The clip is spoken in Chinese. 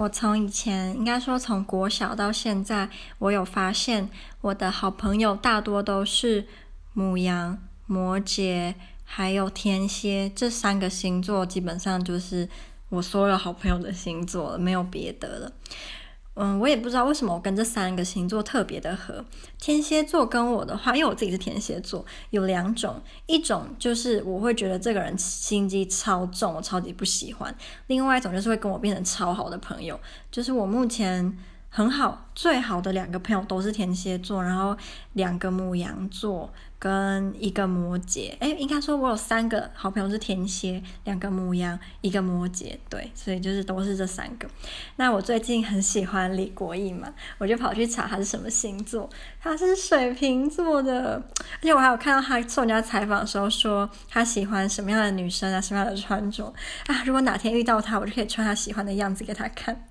我从以前应该说从国小到现在，我有发现我的好朋友大多都是母羊、摩羯还有天蝎这三个星座，基本上就是我所有好朋友的星座了，没有别的了。嗯，我也不知道为什么我跟这三个星座特别的合。天蝎座跟我的话，因为我自己是天蝎座，有两种，一种就是我会觉得这个人心机超重，我超级不喜欢；另外一种就是会跟我变成超好的朋友，就是我目前。很好，最好的两个朋友都是天蝎座，然后两个牧羊座跟一个摩羯。诶，应该说我有三个好朋友是天蝎，两个牧羊，一个摩羯。对，所以就是都是这三个。那我最近很喜欢李国毅嘛，我就跑去查他是什么星座，他是水瓶座的。而且我还有看到他受人家采访的时候说，他喜欢什么样的女生啊，什么样的穿着啊。如果哪天遇到他，我就可以穿他喜欢的样子给他看。